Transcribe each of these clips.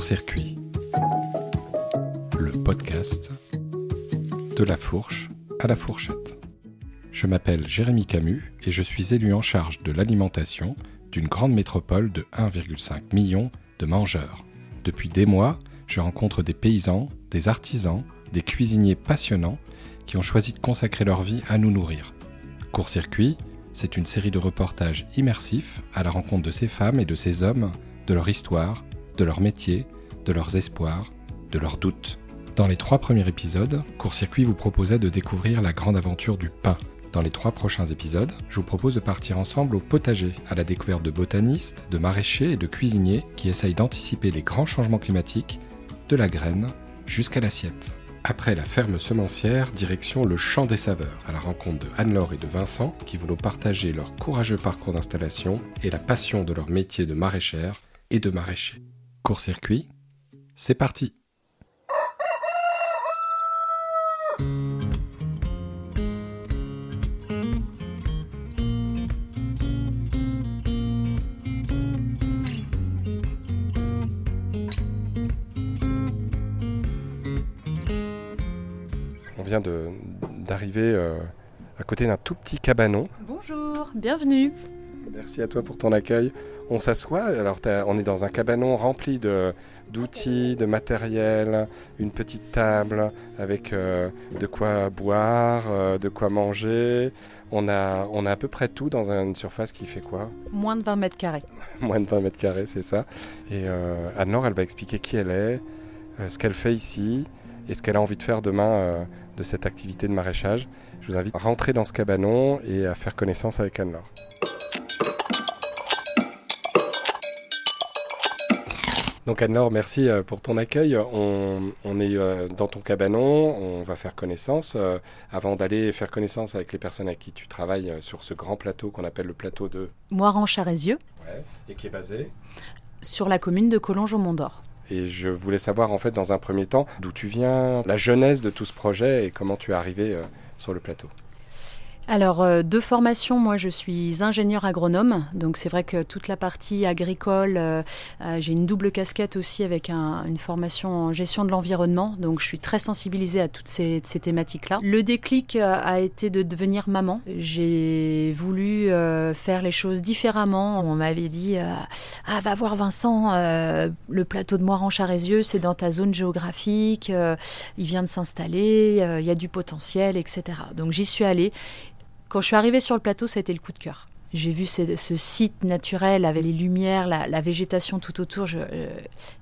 Court-circuit, le podcast de la fourche à la fourchette. Je m'appelle Jérémy Camus et je suis élu en charge de l'alimentation d'une grande métropole de 1,5 million de mangeurs. Depuis des mois, je rencontre des paysans, des artisans, des cuisiniers passionnants qui ont choisi de consacrer leur vie à nous nourrir. Court-circuit, c'est une série de reportages immersifs à la rencontre de ces femmes et de ces hommes, de leur histoire, de leur métier, de leurs espoirs, de leurs doutes. Dans les trois premiers épisodes, Court-circuit vous proposait de découvrir la grande aventure du pain. Dans les trois prochains épisodes, je vous propose de partir ensemble au potager, à la découverte de botanistes, de maraîchers et de cuisiniers qui essayent d'anticiper les grands changements climatiques, de la graine jusqu'à l'assiette. Après la ferme semencière, direction le champ des saveurs, à la rencontre de Anne-Laure et de Vincent, qui vont partager leur courageux parcours d'installation et la passion de leur métier de maraîchère et de maraîcher. Court-circuit, c'est parti On vient de- d'arriver euh, à côté d'un tout petit cabanon. Bonjour, bienvenue. Merci à toi pour ton accueil. On s'assoit, alors on est dans un cabanon rempli de- d'outils, de, matériel, une petite table avec euh, de quoi boire, euh, de quoi manger. On a, on a à peu près tout dans une surface qui fait quoi? Moins de 20 mètres carrés. Moins de 20 mètres carrés, c'est ça. Et euh, Anne-Laure, elle va expliquer qui elle est, ce qu'elle fait ici et ce qu'elle a envie de faire demain de cette activité de maraîchage. Je vous invite à rentrer dans ce cabanon et à faire connaissance avec Anne-Laure. Donc Anne-Laure, merci euh, pour ton accueil. On, on est euh, dans ton cabanon, on va faire connaissance. Euh, Avant d'aller faire connaissance avec les personnes avec qui tu travailles sur ce grand plateau qu'on appelle le plateau de... Moiran-Charézieux, Ouais, et qui est basé sur la commune de Collonges au Mont d'Or. Et je voulais savoir en fait dans un premier temps d'où tu viens, la jeunesse de tout ce projet et comment tu es arrivé sur le plateau. Alors, euh, de formation, moi je suis ingénieur agronome, donc c'est vrai que toute la partie agricole, euh, euh, j'ai une double casquette aussi avec un- une formation en gestion de l'environnement, donc je suis très sensibilisée à toutes ces, thématiques-là. Le déclic euh, a été de devenir maman. J'ai voulu faire les choses différemment. On m'avait dit Ah, va voir Vincent, le plateau de Moiran-Charézieux, c'est dans ta zone géographique, il vient de s'installer, il y a du potentiel, etc. Donc j'y suis allée. Quand je suis arrivée sur le plateau, ça a été le coup de cœur. J'ai vu ce, site naturel avec les lumières, la, végétation tout autour. euh,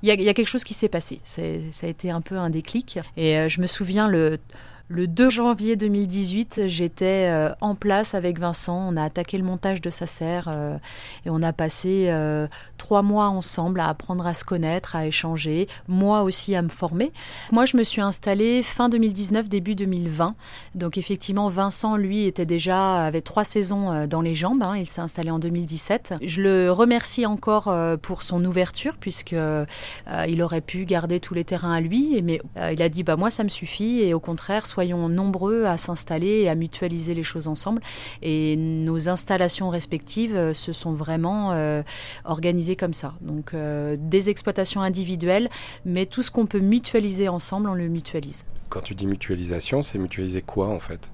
Il y, a- quelque chose qui s'est passé. Ça a été un peu un déclic. Et euh, je me souviens, le, le 2 janvier 2018, j'étais euh, en place avec Vincent. On a attaqué le montage de sa serre euh, et on a passé euh, trois mois ensemble à apprendre à se connaître, à échanger, moi aussi à me former. Moi, je me suis installée fin 2019, début 2020. Donc effectivement, Vincent, lui, était déjà avait trois saisons dans les jambes. hein. Il s'est installé en 2017. Je le remercie encore pour son ouverture puisque il aurait pu garder tous les terrains à lui, mais il a dit bah moi ça me suffit et au contraire soyons nombreux à s'installer et à mutualiser les choses ensemble. Et nos installations respectives euh, se sont vraiment euh, organisées comme ça. Donc euh, des exploitations individuelles, mais tout ce qu'on peut mutualiser ensemble, on le mutualise. Quand tu dis mutualisation, c'est mutualiser quoi en fait?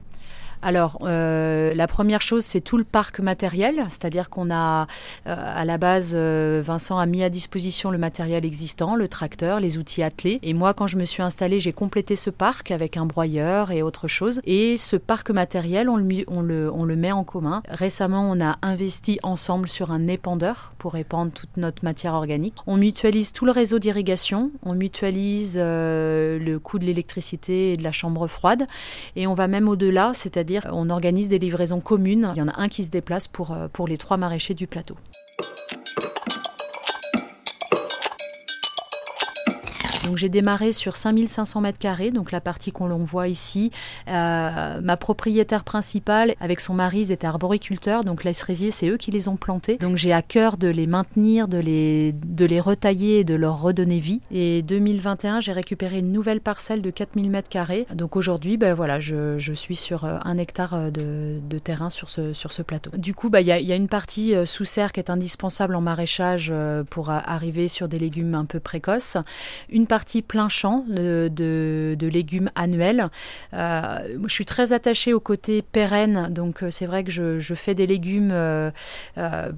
Alors, euh, la première chose, c'est tout le parc matériel, c'est-à-dire qu'on a, euh, à la base, euh, Vincent a mis à disposition le matériel existant, le tracteur, les outils attelés. Et moi, quand je me suis installée, j'ai complété ce parc avec un broyeur et autre chose. Et ce parc matériel, on le, met en commun. Récemment, on a investi ensemble sur un épandeur pour épandre toute notre matière organique. On mutualise tout le réseau d'irrigation, on mutualise le coût de l'électricité et de la chambre froide. Et on va même au-delà, c'est-à-dire on organise des livraisons communes. Il y en a un qui se déplace pour, euh, pour les trois maraîchers du plateau. Donc j'ai démarré sur 5500 mètres carrés, donc la partie qu'on voit ici. Euh, ma propriétaire principale, avec son mari, ils étaient arboriculteurs, donc les cerisiers, c'est eux qui les ont plantés. Donc j'ai à cœur de les maintenir, de les, de les retailler et de leur redonner vie. Et 2021, j'ai récupéré une nouvelle parcelle de 4000 mètres carrés. Donc aujourd'hui, ben voilà, je, je, suis sur euh, un hectare euh, de, de, terrain sur ce, sur ce plateau. Du coup, ben, il y, a, y, a, une partie sous serre qui est indispensable en maraîchage pour arriver sur des légumes un peu précoces. Une partie plein champ de, de, de légumes annuels. Euh, je suis très attachée au côté pérenne, donc euh, c'est vrai que je, je, fais des légumes. Euh,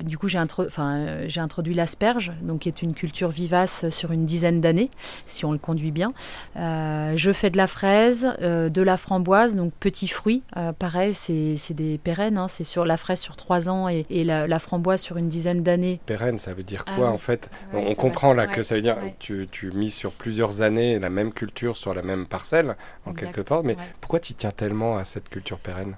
du coup, j'ai introduit l'asperge, donc qui est une culture vivace sur une dizaine d'années, si on le conduit bien. je fais de la fraise, de la framboise, donc petits fruits. pareil, c'est des pérennes, hein, c'est sur la fraise sur trois ans et, et la, la, framboise sur une dizaine d'années. Pérenne, ça veut dire quoi ah, en fait? Ouais, On comprend là que ça veut dire tu, tu mises sur plusieurs années la même culture sur la même parcelle, en exact, quelque part. Mais ouais. pourquoi tu tiens tellement à cette culture pérenne?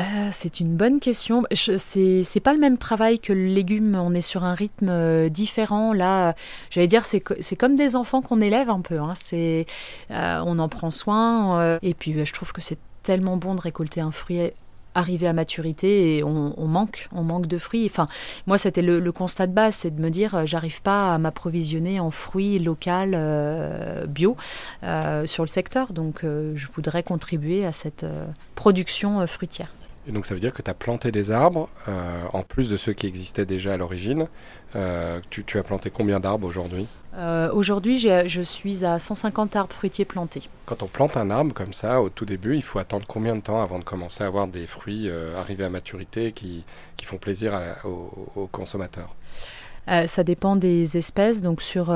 Euh, c'est une bonne question. C'est pas le même travail que le légume. On est sur un rythme euh, différent. Là, j'allais dire, c'est comme des enfants qu'on élève un peu. Hein. C'est, euh, on en prend soin. Et puis, je trouve que c'est tellement bon de récolter un fruit arrivé à maturité et on, manque, on manque de fruits. Enfin, moi, c'était le, constat de base, c'est de me dire, j'arrive pas à m'approvisionner en fruits locaux, euh, bio, euh, sur le secteur. Donc, euh, je voudrais contribuer à cette production fruitière. Et donc ça veut dire que tu as planté des arbres, euh, en plus de ceux qui existaient déjà à l'origine. Euh, tu, as planté combien d'arbres aujourd'hui? Euh, Aujourd'hui, je suis à 150 arbres fruitiers plantés. Quand on plante un arbre comme ça, au tout début, il faut attendre combien de temps avant de commencer à avoir des fruits euh, arrivés à maturité qui, qui font plaisir à, aux, aux, consommateurs Ça dépend des espèces. Donc sur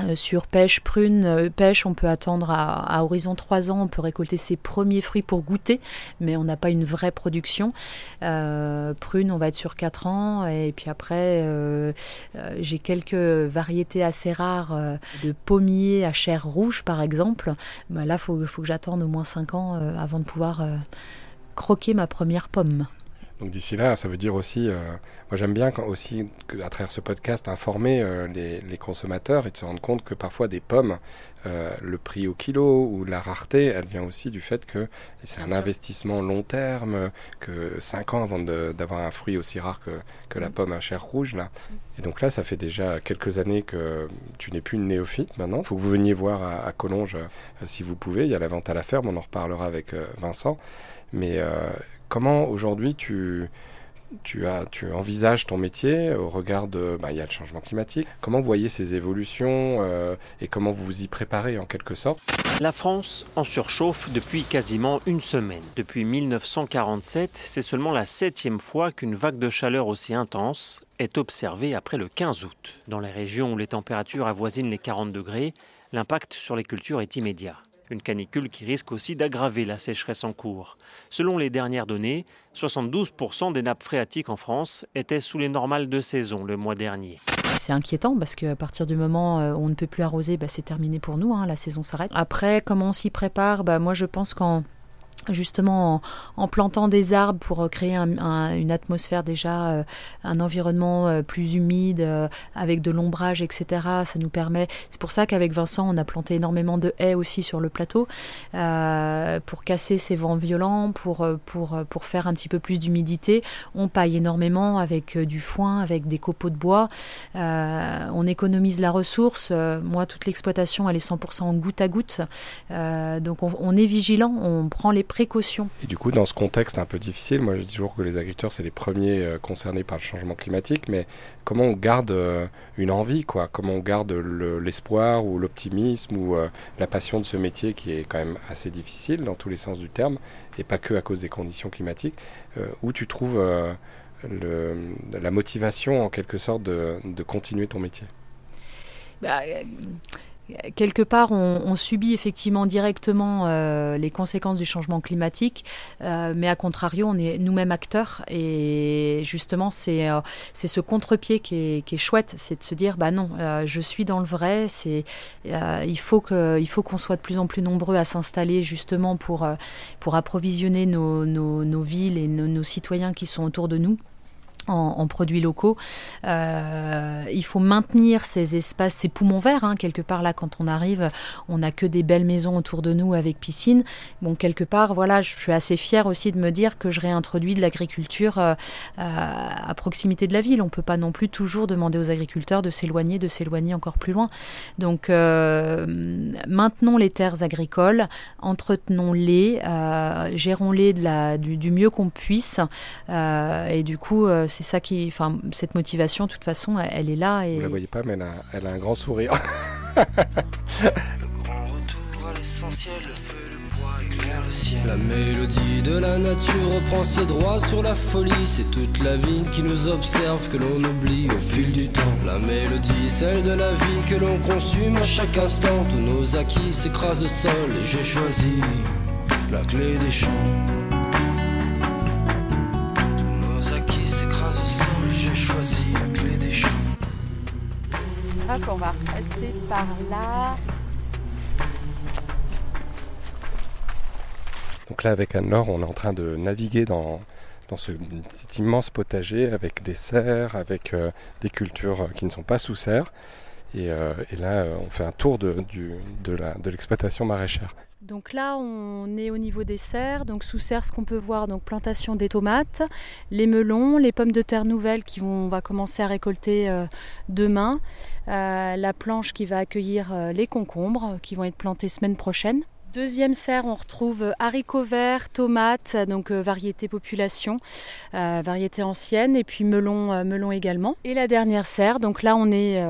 euh, sur pêche, prune, euh, pêche, on peut attendre à, horizon 3 ans, on peut récolter ses premiers fruits pour goûter, mais on n'a pas une vraie production. Euh, prune, on va être sur 4 ans, et puis après, j'ai quelques variétés assez rares de pommiers à chair rouge, par exemple. Bah là, il faut, faut, que j'attende au moins 5 ans avant de pouvoir croquer ma première pomme. Donc d'ici là, ça veut dire aussi, euh, moi j'aime bien quand aussi à travers ce podcast informer euh, les, les, consommateurs et de se rendre compte que parfois des pommes, euh, le prix au kilo ou la rareté, elle vient aussi du fait que c'est un sûr. investissement long terme, que 5 ans avant d'avoir un fruit aussi rare que, que la pomme à chair rouge là. Et donc là, ça fait déjà quelques années que tu n'es plus une néophyte maintenant. Il faut que vous veniez voir à, à Collonges si vous pouvez. Il y a la vente à la ferme, on en reparlera avec Vincent. Mais Comment aujourd'hui tu, tu, as, tu envisages ton métier au regard de... Bah, il y a le changement climatique? Comment vous voyez ces évolutions euh, et comment vous vous y préparez en quelque sorte? La France en surchauffe depuis quasiment une semaine. Depuis 1947, c'est seulement la septième fois qu'une vague de chaleur aussi intense est observée après le 15 août. Dans les régions où les températures avoisinent les 40 degrés, l'impact sur les cultures est immédiat. Une canicule qui risque aussi d'aggraver la sécheresse en cours. Selon les dernières données, 72% des nappes phréatiques en France étaient sous les normales de saison le mois dernier. C'est inquiétant parce qu'à partir du moment où on ne peut plus arroser, bah, c'est terminé pour nous, hein, la saison s'arrête. Après, comment on s'y prépare? Bah, Moi, je pense qu'en justement en, plantant des arbres pour créer un, un, une atmosphère déjà, euh, un environnement euh, plus humide, euh, avec de l'ombrage, etc. Ça nous permet. C'est pour ça qu'avec Vincent, on a planté énormément de haies aussi sur le plateau euh, pour casser ces vents violents, pour, pour, pour faire un petit peu plus d'humidité. On paille énormément avec du foin, avec des copeaux de bois. on économise la ressource. moi, toute l'exploitation, elle est 100% en goutte à goutte. donc, on, on est vigilant, on prend les précautions. Et du coup, dans ce contexte un peu difficile, moi je dis toujours que les agriculteurs, c'est les premiers euh, concernés par le changement climatique, mais comment on garde euh, une envie, quoi? Comment on garde l'espoir le, ou l'optimisme ou euh, la passion de ce métier qui est quand même assez difficile dans tous les sens du terme, et pas que à cause des conditions climatiques, euh, où tu trouves euh, le, la motivation en quelque sorte de, de continuer ton métier? Bah, quelque part, on, subit effectivement directement euh, les conséquences du changement climatique, euh, mais à contrario, on est nous-mêmes acteurs. Et justement, c'est euh, ce contre-pied qui est, chouette, c'est de se dire, bah non, je suis dans le vrai. Il faut qu'on soit de plus en plus nombreux à s'installer justement pour pour approvisionner nos, nos, villes et nos, citoyens qui sont autour de nous. en, produits locaux. Il faut maintenir ces espaces, ces poumons verts. Hein, quelque part là, quand on arrive, on n'a que des belles maisons autour de nous avec piscine. Bon, quelque part, voilà, je suis assez fière aussi de me dire que je réintroduis de l'agriculture euh, à proximité de la ville. On peut pas non plus toujours demander aux agriculteurs de s'éloigner, de s'éloigner encore plus loin. Donc, euh, maintenons les terres agricoles, entretenons-les, gérons-les du, du, mieux qu'on puisse, et du coup, c'est ça qui, enfin, cette motivation, de toute façon, elle, est là. Et... Vous la voyez pas, mais elle a, un grand sourire. La mélodie de la nature reprend ses droits sur la folie. C'est toute la vie qui nous observe, que l'on oublie au fil du temps. La mélodie, celle de la vie que l'on consume à chaque instant. Tous nos acquis s'écrasent au sol et j'ai choisi la clé des champs. On va passer par là. Donc là, avec Anne-Laure, on est en train de naviguer dans, dans ce petit immense potager avec des serres, avec euh, des cultures qui ne sont pas sous serre. Et, euh, là, on fait un tour de, de l'exploitation maraîchère. Donc là, on est au niveau des serres. Donc sous serre, ce qu'on peut voir, donc plantation des tomates, les melons, les pommes de terre nouvelles qui vont, on va commencer à récolter euh, demain, euh, la planche qui va accueillir euh, les concombres qui vont être plantés semaine prochaine. Deuxième serre, on retrouve haricots verts, tomates, donc euh, variété population, euh, variété ancienne, et puis melon, euh, melon également. Et la dernière serre, donc là on est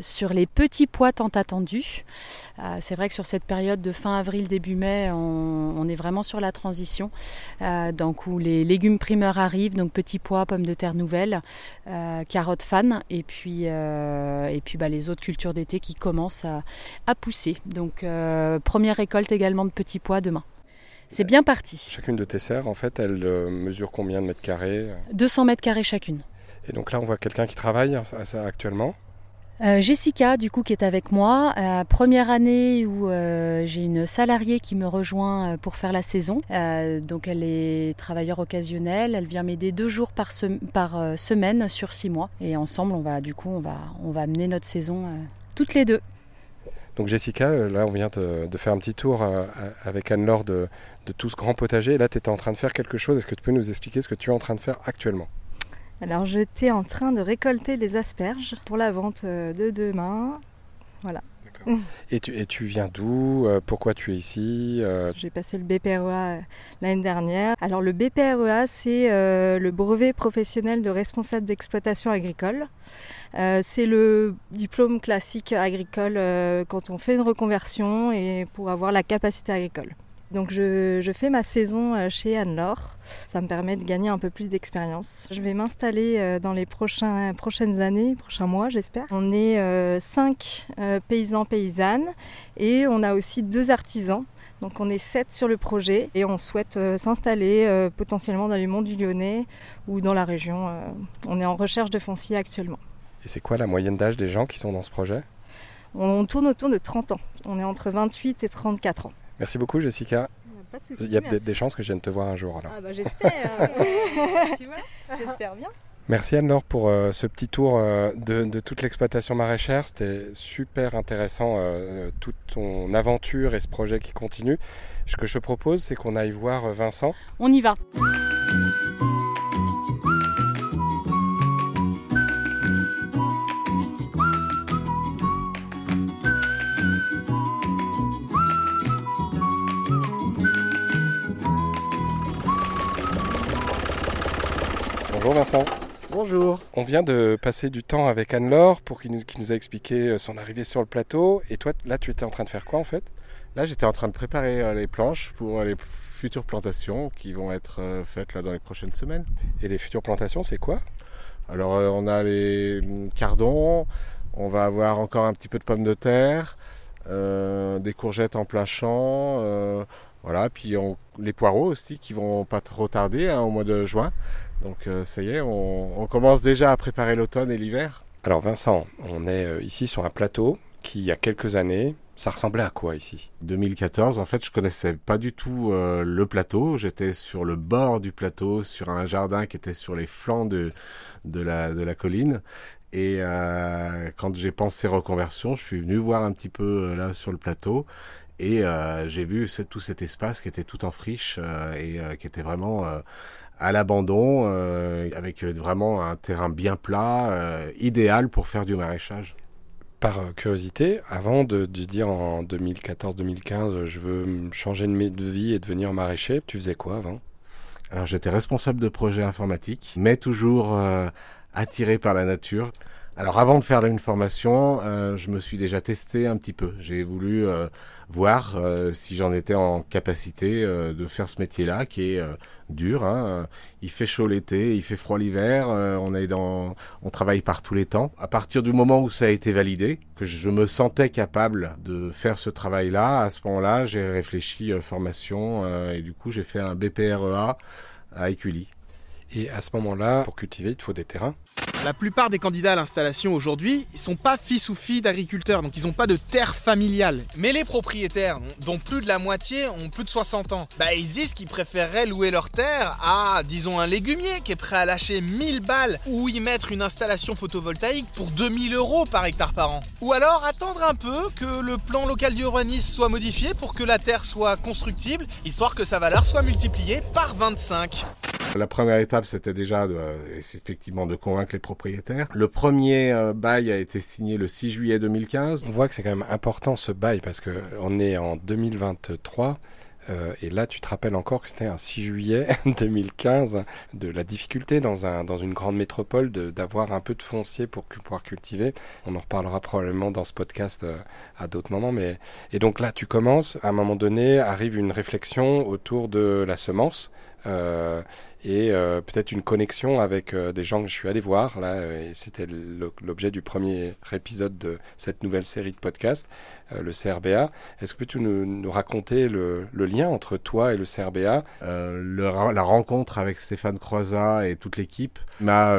sur les petits pois tant attendus. c'est vrai que sur cette période de fin avril, début mai, on, est vraiment sur la transition, donc où les légumes primeurs arrivent, donc petits pois, pommes de terre nouvelles, carottes fan, et puis, et bah, les autres cultures d'été qui commencent à, pousser. Donc première également de petits pois demain. C'est bien parti. Chacune de tes serres, en fait, elle euh, mesure combien de mètres carrés 200 mètres carrés chacune. Et donc là, on voit quelqu'un qui travaille à ça actuellement euh, Jessica, du coup, qui est avec moi. Euh, première année où j'ai une salariée qui me rejoint pour faire la saison. donc, elle est travailleur occasionnel. Elle vient m'aider deux jours par, par semaine sur six mois. Et ensemble, on va, du coup, on va, on va mener notre saison toutes les deux. Donc Jessica, euh, là on vient de, faire un petit tour euh, avec Anne-Laure de, tout ce grand potager. Là tu étais en train de faire quelque chose. Est-ce que tu peux nous expliquer ce que tu es en train de faire actuellement? Alors j'étais en train de récolter les asperges pour la vente euh, de demain. Voilà. Et tu, viens d'où Pourquoi tu es ici J'ai passé le BPREA l'année dernière. Alors le BPREA, c'est le brevet professionnel de responsable d'exploitation agricole. Euh, c'est le diplôme classique agricole euh, quand on fait une reconversion et pour avoir la capacité agricole. Donc je, fais ma saison euh, chez Anne-Laure. Ça me permet de gagner un peu plus d'expérience. Je vais m'installer dans les prochains, prochaines années, prochains mois j'espère. On est cinq paysans paysannes et on a aussi deux artisans. Donc on est sept sur le projet et on souhaite s'installer potentiellement dans les monts du Lyonnais ou dans la région. on est en recherche de foncier actuellement. Et c'est quoi la moyenne d'âge des gens qui sont dans ce projet? On tourne autour de 30 ans. On est entre 28 et 34 ans. Merci beaucoup Jessica. Il y a peut-être des chances que je vienne te voir un jour alors. Ah bah j'espère. tu vois J'espère bien. Merci Anne-Laure pour euh, ce petit tour euh, de, toute l'exploitation maraîchère. C'était super intéressant, euh, toute ton aventure et ce projet qui continue. Ce que je te propose, c'est qu'on aille voir Vincent. On y va. Bonjour Vincent. Bonjour. On vient de passer du temps avec Anne-Laure pour qui nous, nous, a expliqué euh, son arrivée sur le plateau. Et toi, là, tu étais en train de faire quoi en fait? Là, j'étais en train de préparer euh, les planches pour euh, les futures plantations qui vont être faites là dans les prochaines semaines. Et les futures plantations, c'est quoi? Alors, on a les cardons, on va avoir encore un petit peu de pommes de terre, des courgettes en plein champ. voilà, puis les poireaux aussi qui vont pas trop tarder hein, au mois de juin. Donc euh, ça y est, on, commence déjà à préparer l'automne et l'hiver. Alors Vincent, on est euh, ici sur un plateau qui, il y a quelques années, Ça ressemblait à quoi ici? 2014, en fait, je connaissais pas du tout euh, le plateau. J'étais sur le bord du plateau, sur un jardin qui était sur les flancs de, de, la, de la colline. Et euh, quand j'ai pensé reconversion, je suis venu voir un petit peu euh, là sur le plateau. Et euh, j'ai vu tout cet espace qui était tout en friche euh, et euh, qui était vraiment à l'abandon, avec vraiment un terrain bien plat, idéal pour faire du maraîchage par curiosité, avant de, de dire en 2014-2015, je veux changer de, de vie et devenir maraîcher, tu faisais quoi avant? Alors j'étais responsable de projet informatique, mais toujours attiré par la nature. Alors avant de faire une formation, euh, je me suis déjà testé un petit peu. J'ai voulu euh, voir euh, si j'en étais en capacité de faire ce métier-là, qui est dur. Hein. Il fait chaud l'été, il fait froid l'hiver. on est dans, on travaille par tous les temps. À partir du moment où ça a été validé, que je me sentais capable de faire ce travail-là, à ce moment-là, j'ai réfléchi formation et du coup j'ai fait un BPREA à Écully. Et à ce moment-là, pour cultiver, il te faut des terrains. La plupart des candidats à l'installation aujourd'hui, ils sont pas fils ou filles d'agriculteurs, donc ils ont pas de terre familiale. Mais les propriétaires, dont plus de la moitié ont plus de 60 ans, bah ils disent qu'ils préféreraient louer leur terre à, disons, un légumier qui est prêt à lâcher 1000 balles ou y mettre une installation photovoltaïque pour 2000 euros par hectare par an. Ou alors attendre un peu que le plan local d'urbanisme soit modifié pour que la terre soit constructible, histoire que sa valeur soit multipliée par 25. La première étape, c'était déjà euh, effectivement de convaincre les propriétaires. Le premier euh, bail a été signé le 6 juillet 2015. On voit que c'est quand même important ce bail parce que on est en 2023. Euh, et là, tu te rappelles encore que c'était un 6 juillet 2015 de la difficulté dans, un, dans une grande métropole d'avoir un peu de foncier pour pouvoir cultiver. On en reparlera probablement dans ce podcast euh, à d'autres moments. Mais et donc là, tu commences. À un moment donné, arrive une réflexion autour de la semence. euh, et euh, peut-être une connexion avec euh, des gens que je suis allé voir là euh, et c'était l'objet du premier épisode de cette nouvelle série de podcasts euh, le CRBA est-ce que peux-tu nous, nous raconter le, le lien entre toi et le CRBA Euh, le la rencontre avec Stéphane Croizat et toute l'équipe m'a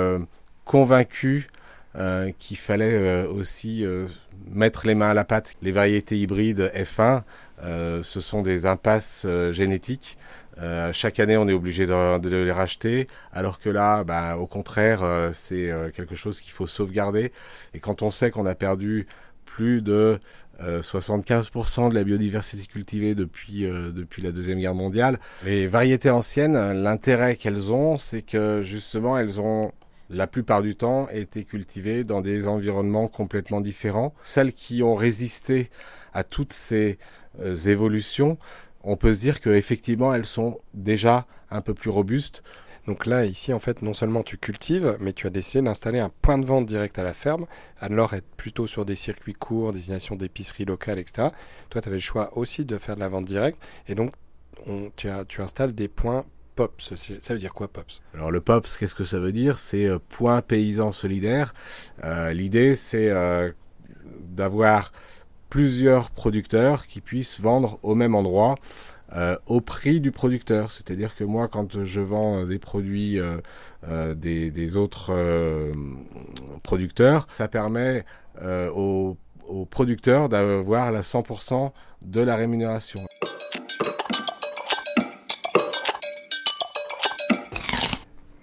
convaincu euh, qu'il fallait euh, aussi euh, mettre les mains à la pâte. Les variétés hybrides F1, euh, ce sont des impasses génétiques. Euh, chaque année, on est obligé de, de les racheter, alors que là, bah, au contraire, euh, c'est euh, quelque chose qu'il faut sauvegarder. Et quand on sait qu'on a perdu plus de euh, 75% de la biodiversité cultivée depuis, euh, depuis la Deuxième Guerre mondiale. Les variétés anciennes, l'intérêt qu'elles ont, c'est que justement, elles ont la plupart du temps été cultivées dans des environnements complètement différents. Celles qui ont résisté à toutes ces euh, évolutions, on peut se dire qu'effectivement, elles sont déjà un peu plus robustes. donc là ici en fait non seulement tu cultives mais tu as décidé d'installer un point de vente direct à la ferme. Anne-Laure est plutôt sur des circuits courts destination d'épiceries locales etc toi tu avais le choix aussi de faire de la vente directe. Et donc on, tu, as, tu installes des points POPS ça veut dire quoi POPS Alors le POPS, qu'est-ce que ça veut dire? C'est euh, point paysan solidaire. Euh, L'idée, c'est euh, d'avoir plusieurs producteurs qui puissent vendre au même endroit euh, au prix du producteur. C'est-à-dire que moi, quand je vends euh, des produits euh, euh, des, des autres euh, producteurs, ça permet euh, aux, aux producteurs d'avoir la 100% de la rémunération.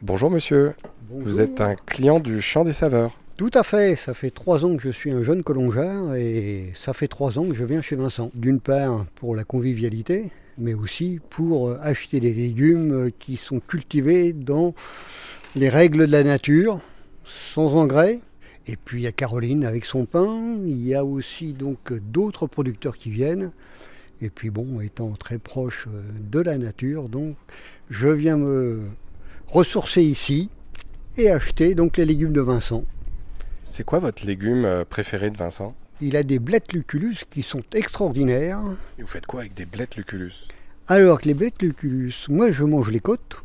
Bonjour monsieur, Bonjour. vous êtes un client du Champ des Saveurs. Tout à fait, ça fait trois ans que je suis un jeune colongeur et ça fait trois ans que je viens chez Vincent. D'une part pour la convivialité, mais aussi pour euh, acheter des légumes euh, qui sont cultivés dans les règles de la nature, sans engrais. Et puis il y a Caroline avec son pain, il y a aussi donc d'autres producteurs qui viennent. Et puis bon, étant très proche euh, de la nature, donc je viens me ressourcer ici et acheter donc les légumes de Vincent. C'est quoi votre légume euh, préféré de Vincent? Il a des blettes lucullus qui sont extraordinaires. Et vous faites quoi avec des blettes lucullus? Alors que les blettes lucullus, moi je mange les côtes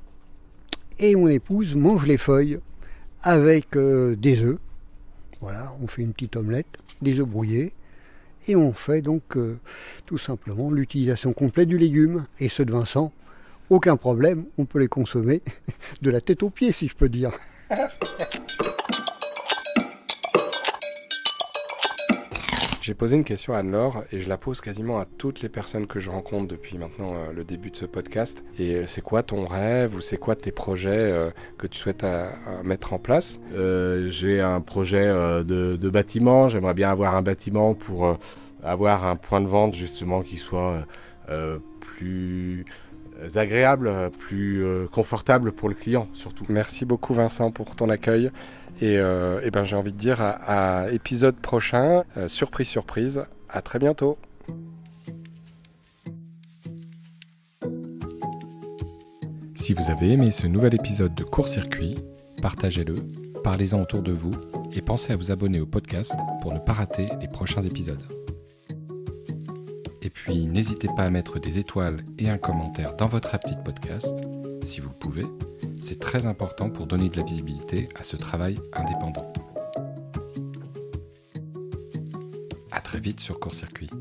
et mon épouse mange les feuilles avec euh, des œufs. Voilà, on fait une petite omelette, des œufs brouillés et on fait donc euh, tout simplement l'utilisation complète du légume. Et ceux de Vincent, aucun problème, on peut les consommer de la tête aux pieds si je peux dire. J'ai posé une question à Anne-Laure et je la pose quasiment à toutes les personnes que je rencontre depuis maintenant euh, le début de ce podcast. Et euh, c'est quoi ton rêve ou c'est quoi tes projets euh, que tu souhaites mettre en place? J'ai un projet de, de, bâtiment. J'aimerais bien avoir un bâtiment pour avoir un point de vente justement qui soit plus agréable, plus confortable pour le client surtout. Merci beaucoup Vincent pour ton accueil. Et, euh, eh ben, j'ai envie de dire à, épisode prochain, euh, surprise, surprise, à très bientôt. Si vous avez aimé ce nouvel épisode de Court Circuit, partagez-le, parlez-en autour de vous et pensez à vous abonner au podcast pour ne pas rater les prochains épisodes. Et puis n'hésitez pas à mettre des étoiles et un commentaire dans votre appli de podcast, si vous le pouvez c'est très important pour donner de la visibilité à ce travail indépendant. A très vite sur Court Circuit.